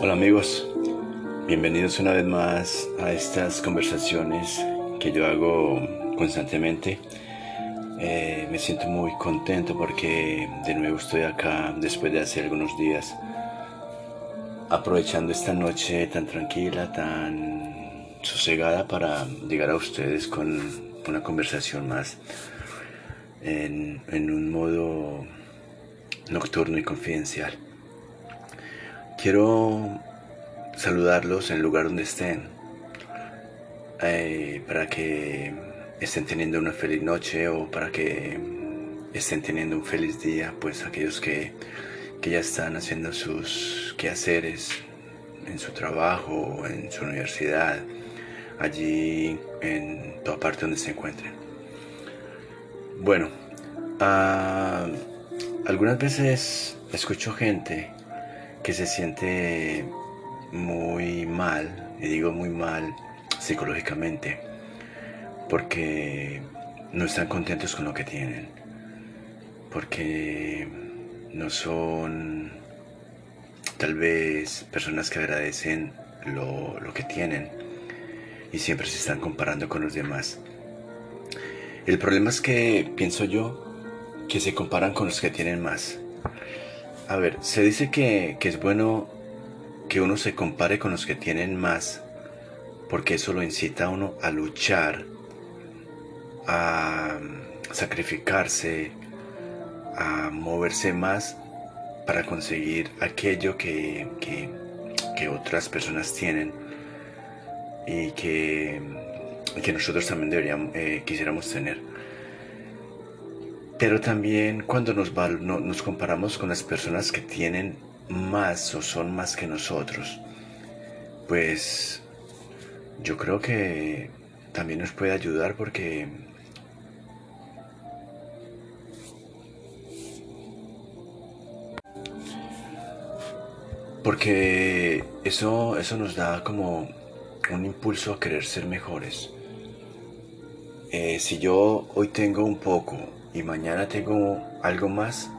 Hola amigos, bienvenidos una vez más a estas conversaciones que yo hago constantemente. Eh, me siento muy contento porque de nuevo estoy acá después de hace algunos días, aprovechando esta noche tan tranquila, tan sosegada para llegar a ustedes con una conversación más en, en un modo nocturno y confidencial. Quiero saludarlos en el lugar donde estén, eh, para que estén teniendo una feliz noche o para que estén teniendo un feliz día, pues aquellos que, que ya están haciendo sus quehaceres en su trabajo, en su universidad, allí en toda parte donde se encuentren. Bueno, ah, algunas veces escucho gente que se siente muy mal, y digo muy mal psicológicamente, porque no están contentos con lo que tienen, porque no son tal vez personas que agradecen lo, lo que tienen y siempre se están comparando con los demás. El problema es que, pienso yo, que se comparan con los que tienen más. A ver, se dice que, es bueno que uno se compare con los que tienen más, porque eso lo incita a uno a luchar, a sacrificarse, a moverse más para conseguir aquello que, otras personas tienen y que, que nosotros también deberíamos, eh, quisiéramos tener. Pero también cuando nos, nos comparamos con las personas que tienen más o son más que nosotros, pues yo creo que también nos puede ayudar porque porque eso eso nos da como un impulso a querer ser mejores. Eh, si yo hoy tengo un poco y mañana tengo algo más,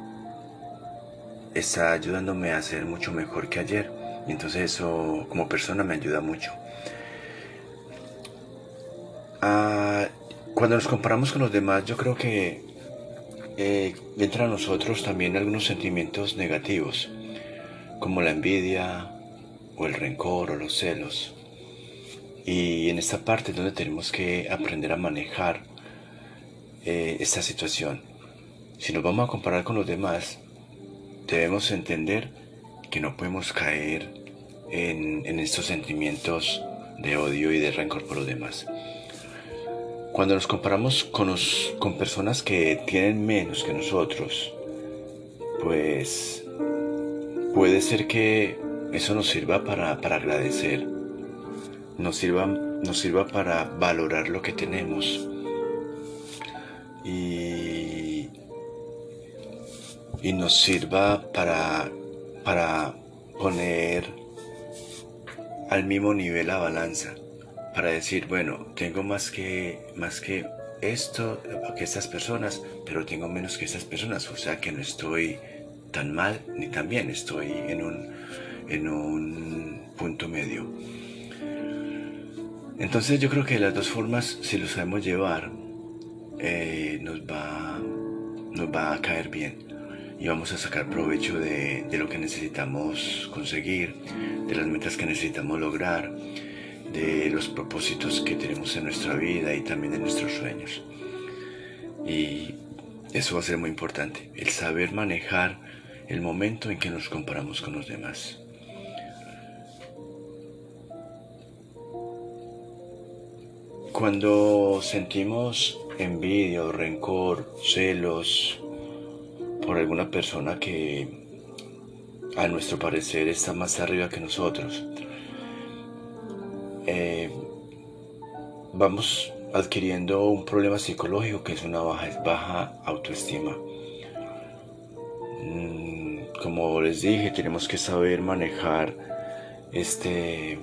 está ayudándome a ser mucho mejor que ayer. Y entonces eso como persona me ayuda mucho. Ah, cuando nos comparamos con los demás, yo creo que eh, a nosotros también algunos sentimientos negativos, como la envidia o el rencor o los celos. Y en esta parte es donde tenemos que aprender a manejar eh, esta situación. Si nos vamos a comparar con los demás, debemos entender que no podemos caer en, estos sentimientos de odio y de rencor por los demás. Cuando nos comparamos con, personas que tienen menos que nosotros, pues puede ser que eso nos sirva para, para agradecer, nos sirva, nos sirva para valorar lo que tenemos y, y nos sirva para, para poner al mismo nivel la balanza, para decir, bueno, tengo más que, más que esto, que estas personas, pero tengo menos que estas personas, o sea que no estoy tan mal ni tan bien, estoy en un, en un punto medio. Entonces yo creo que las dos formas, si lo sabemos llevar, eh, nos, va, nos va a caer bien y vamos a sacar provecho de, de, lo que necesitamos conseguir, de las metas que necesitamos lograr, de los propósitos que tenemos en nuestra vida y también de nuestros sueños. Y eso va a ser muy importante, el saber manejar el momento en que nos comparamos con los demás. Cuando sentimos envidia rencor, celos por alguna persona que a nuestro parecer está más arriba que nosotros. Eh, vamos adquiriendo un problema psicológico que es una baja, baja autoestima. Mm, como les dije, tenemos que saber manejar este,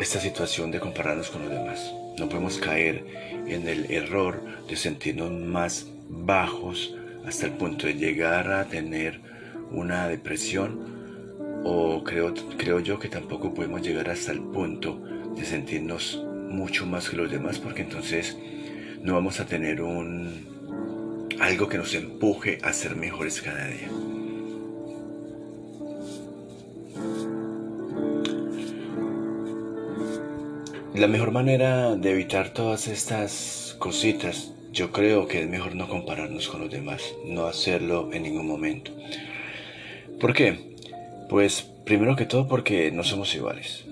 esta situación de compararnos con los demás. No podemos caer en el error de sentirnos más bajos hasta el punto de llegar a tener una depresión o creo, creo yo que tampoco podemos llegar hasta el punto de sentirnos mucho más que los demás porque entonces no vamos a tener un algo que nos empuje a ser mejores cada día. La mejor manera de evitar todas estas cositas, yo creo que es mejor no compararnos con los demás, no hacerlo en ningún momento. ¿Por qué? Pues primero que todo porque no somos iguales.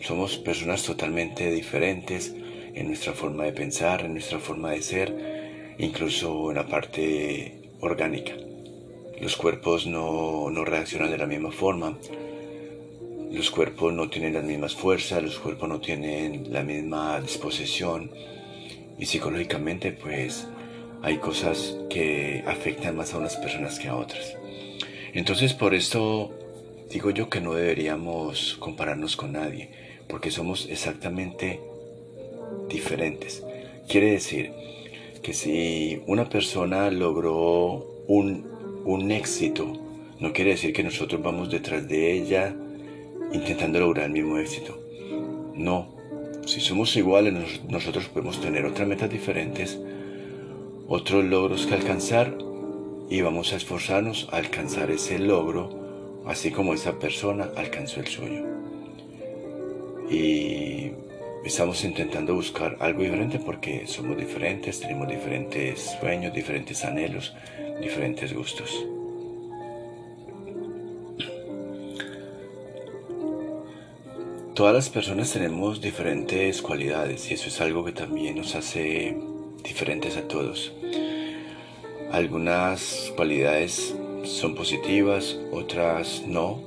Somos personas totalmente diferentes en nuestra forma de pensar, en nuestra forma de ser, incluso en la parte orgánica. Los cuerpos no, no reaccionan de la misma forma, los cuerpos no tienen las mismas fuerzas, los cuerpos no tienen la misma disposición y psicológicamente pues hay cosas que afectan más a unas personas que a otras. Entonces por esto digo yo que no deberíamos compararnos con nadie, porque somos exactamente diferentes. Quiere decir que si una persona logró un, un éxito, no quiere decir que nosotros vamos detrás de ella intentando lograr el mismo éxito. No, si somos iguales nosotros podemos tener otras metas diferentes, otros logros que alcanzar y vamos a esforzarnos a alcanzar ese logro, así como esa persona alcanzó el suyo. Y estamos intentando buscar algo diferente porque somos diferentes, tenemos diferentes sueños, diferentes anhelos, diferentes gustos. Todas las personas tenemos diferentes cualidades y eso es algo que también nos hace diferentes a todos. Algunas cualidades son positivas, otras no,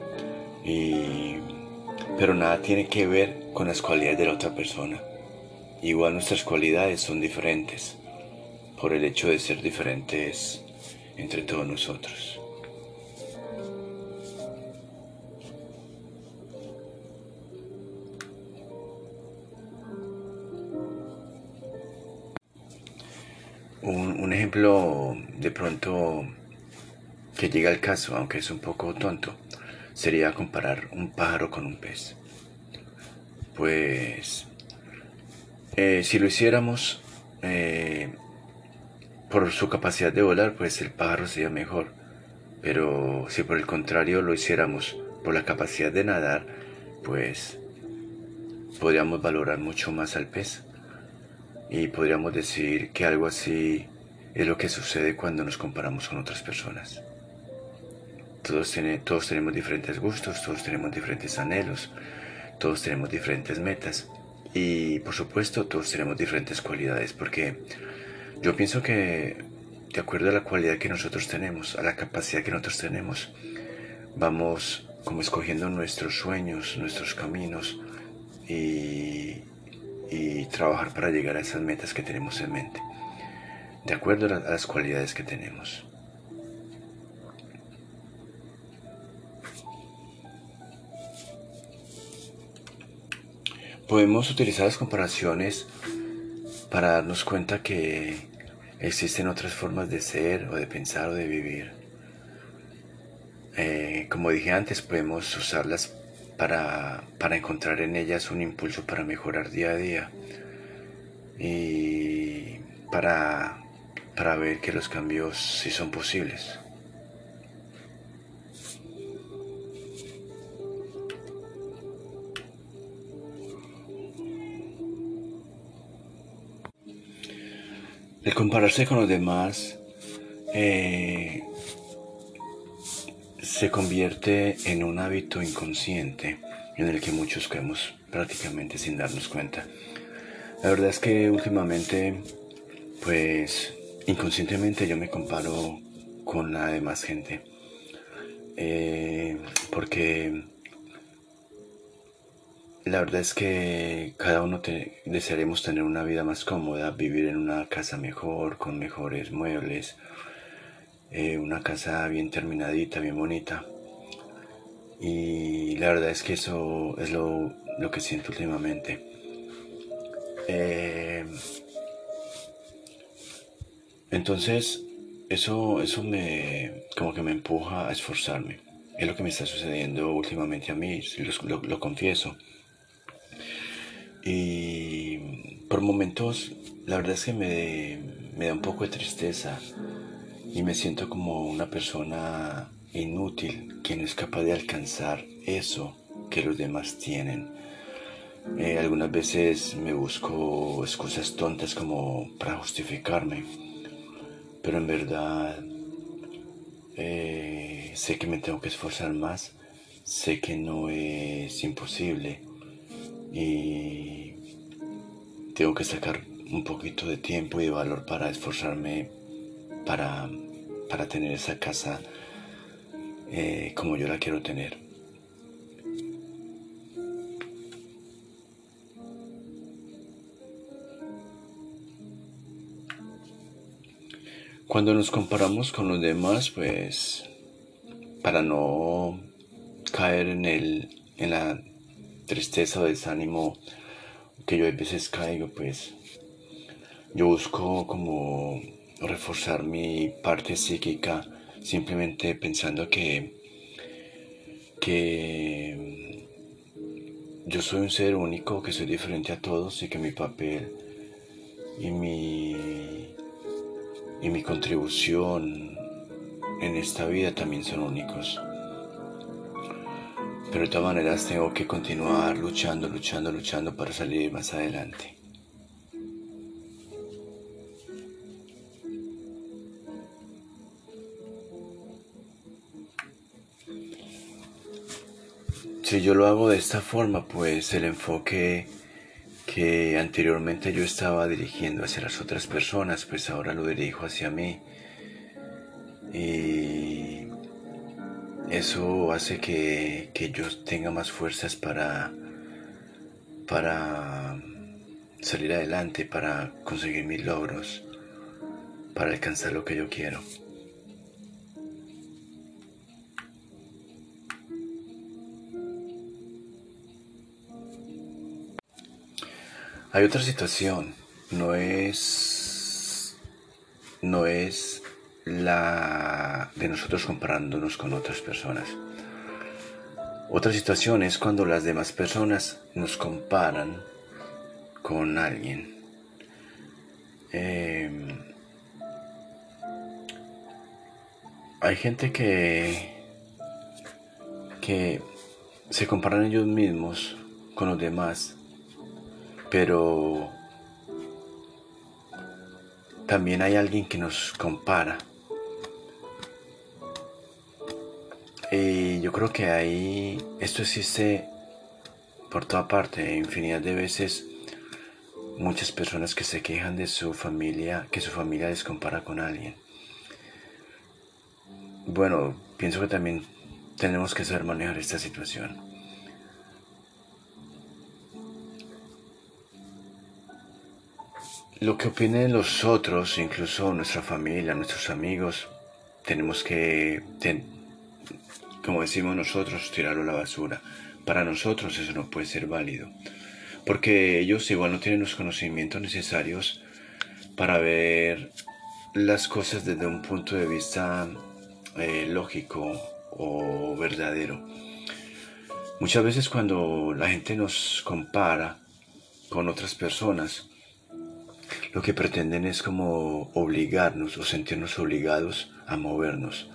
pero nada tiene que ver con las cualidades de la otra persona. Igual nuestras cualidades son diferentes por el hecho de ser diferentes entre todos nosotros. Ejemplo de pronto que llega al caso, aunque es un poco tonto, sería comparar un pájaro con un pez. Pues eh, si lo hiciéramos eh, por su capacidad de volar, pues el pájaro sería mejor. Pero si por el contrario lo hiciéramos por la capacidad de nadar, pues podríamos valorar mucho más al pez. Y podríamos decir que algo así es lo que sucede cuando nos comparamos con otras personas. Todos, todos tenemos diferentes gustos, todos tenemos diferentes anhelos, todos tenemos diferentes metas y por supuesto todos tenemos diferentes cualidades porque yo pienso que de acuerdo a la cualidad que nosotros tenemos, a la capacidad que nosotros tenemos, vamos como escogiendo nuestros sueños, nuestros caminos y, y trabajar para llegar a esas metas que tenemos en mente, de acuerdo a las cualidades que tenemos. Podemos utilizar las comparaciones para darnos cuenta que existen otras formas de ser o de pensar o de vivir. Eh, como dije antes, podemos usarlas para, para encontrar en ellas un impulso para mejorar día a día y para, para ver que los cambios sí son posibles. El compararse con los demás eh, se convierte en un hábito inconsciente en el que muchos caemos prácticamente sin darnos cuenta. La verdad es que últimamente, pues inconscientemente yo me comparo con la demás gente. Eh, porque la verdad es que cada uno desearemos tener una vida más cómoda, vivir en una casa mejor, con mejores muebles, eh, una casa bien terminadita, bien bonita. Y la verdad es que eso es lo, que siento últimamente. Eh, entonces, eso, eso me, como que me empuja a esforzarme, es lo que me está sucediendo últimamente a mí, lo, confieso. Y por momentos, la verdad es que me, me da un poco de tristeza y me siento como una persona inútil que no es capaz de alcanzar eso que los demás tienen. Eh, algunas veces me busco excusas tontas como para justificarme, pero en verdad eh, sé que me tengo que esforzar más, sé que no es imposible y tengo que sacar un poquito de tiempo y de valor para esforzarme para, para tener esa casa eh, como yo la quiero tener. Cuando nos comparamos con los demás, pues para no caer en, el, en la tristeza o desánimo que yo a veces caigo, pues yo busco como reforzar mi parte psíquica simplemente pensando que, que yo soy un ser único, que soy diferente a todos y que mi papel y mi y mi contribución en esta vida también son únicos. Pero de todas maneras tengo que continuar luchando, luchando, luchando para salir más adelante. Si yo lo hago de esta forma, pues el enfoque que anteriormente yo estaba dirigiendo hacia las otras personas, pues ahora lo dirijo hacia mí. Y eso hace que, yo tenga más fuerzas para, para salir adelante, para conseguir mis logros, para alcanzar lo que yo quiero. Hay otra situación, no es, no es la de nosotros comparándonos con otras personas. Otra situación es cuando las demás personas nos comparan con alguien. Em, hay gente que, que se comparan ellos mismos con los demás pero también hay alguien que nos compara. Y yo creo que ahí esto existe por toda parte, infinidad de veces muchas personas que se quejan de su familia, que su familia les compara con alguien. Bueno, pienso que también tenemos que saber manejar esta situación. Lo que opinen los otros, incluso nuestra familia, nuestros amigos, tenemos que, como decimos nosotros, tirarlo a la basura. Para nosotros eso no puede ser válido, porque ellos igual no tienen los conocimientos necesarios para ver las cosas desde un punto de vista eh, lógico o verdadero. Muchas veces cuando la gente nos compara con otras personas, lo que pretenden es como obligarnos o sentirnos obligados a movernos,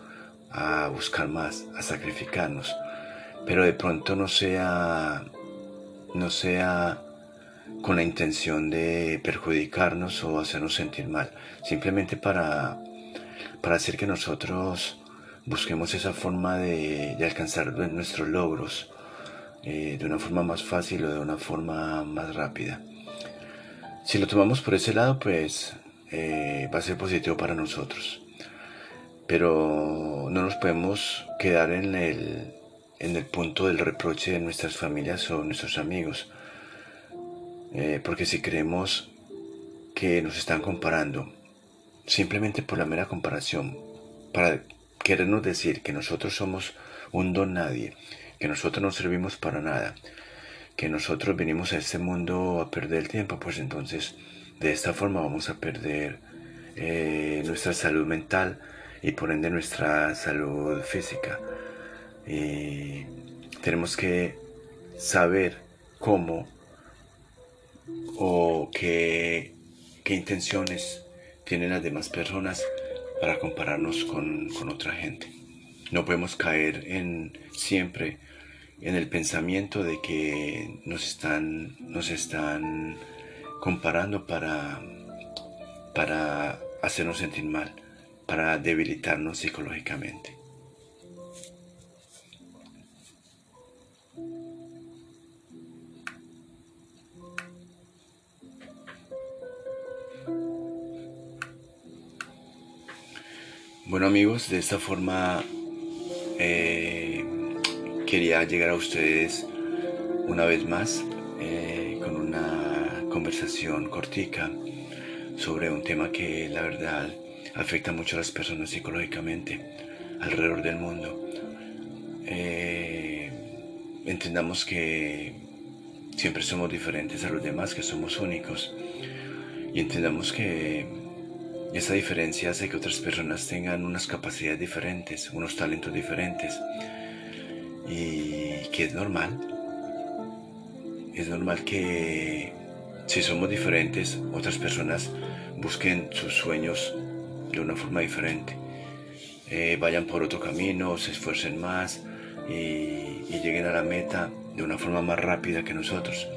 a buscar más, a sacrificarnos, pero de pronto no sea, no sea con la intención de perjudicarnos o hacernos sentir mal, simplemente para, para hacer que nosotros busquemos esa forma de, alcanzar nuestros logros eh, de una forma más fácil o de una forma más rápida. Si lo tomamos por ese lado, pues eh, va a ser positivo para nosotros. Pero no nos podemos quedar en el, en el punto del reproche de nuestras familias o nuestros amigos. Eh, porque si creemos que nos están comparando, simplemente por la mera comparación, para querernos decir que nosotros somos un don nadie, que nosotros no servimos para nada, que nosotros venimos a este mundo a perder el tiempo, pues entonces de esta forma vamos a perder eh, nuestra salud mental y por ende nuestra salud física. Y tenemos que saber cómo o qué, qué intenciones tienen las demás personas para compararnos con, con otra gente. No podemos caer en siempre en el pensamiento de que nos están, nos están comparando para, para hacernos sentir mal, para debilitarnos psicológicamente. Bueno amigos, de esta forma eh, quería llegar a ustedes una vez más eh, con una conversación cortica sobre un tema que la verdad afecta mucho a las personas psicológicamente alrededor del mundo. Eh, entendamos que siempre somos diferentes a los demás, que somos únicos y entendamos que esa diferencia hace que otras personas tengan unas capacidades diferentes, unos talentos diferentes. Y que es normal. Es normal que si somos diferentes, otras personas busquen sus sueños de una forma diferente. Eh, vayan por otro camino, se esfuercen más y lleguen a la meta de una forma más rápida que nosotros.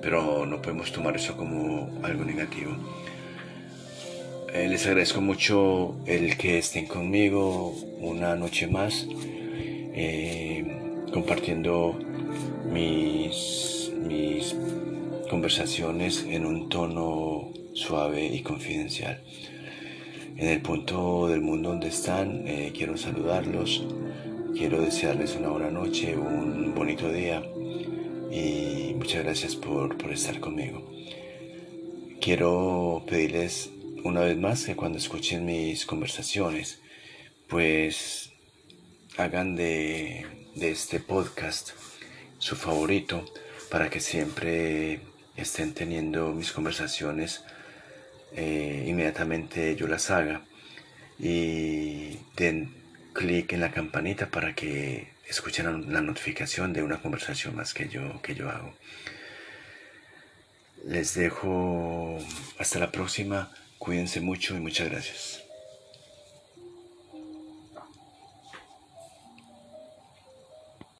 Pero no podemos tomar eso como algo negativo. Eh, les agradezco mucho el que estén conmigo una noche más, eh, compartiendo mis, mis conversaciones en un tono suave y confidencial. En el punto del mundo donde están, eh, quiero saludarlos, quiero desearles una buena noche, un bonito día y muchas gracias por, por estar conmigo. Quiero pedirles una vez más que cuando escuchen mis conversaciones, pues hagan de, este podcast su favorito para que siempre estén teniendo mis conversaciones eh, inmediatamente yo las haga y den clic en la campanita para que escuchen la notificación de una conversación más que yo, que yo hago. Les dejo hasta la próxima. Cuídense mucho y muchas gracias.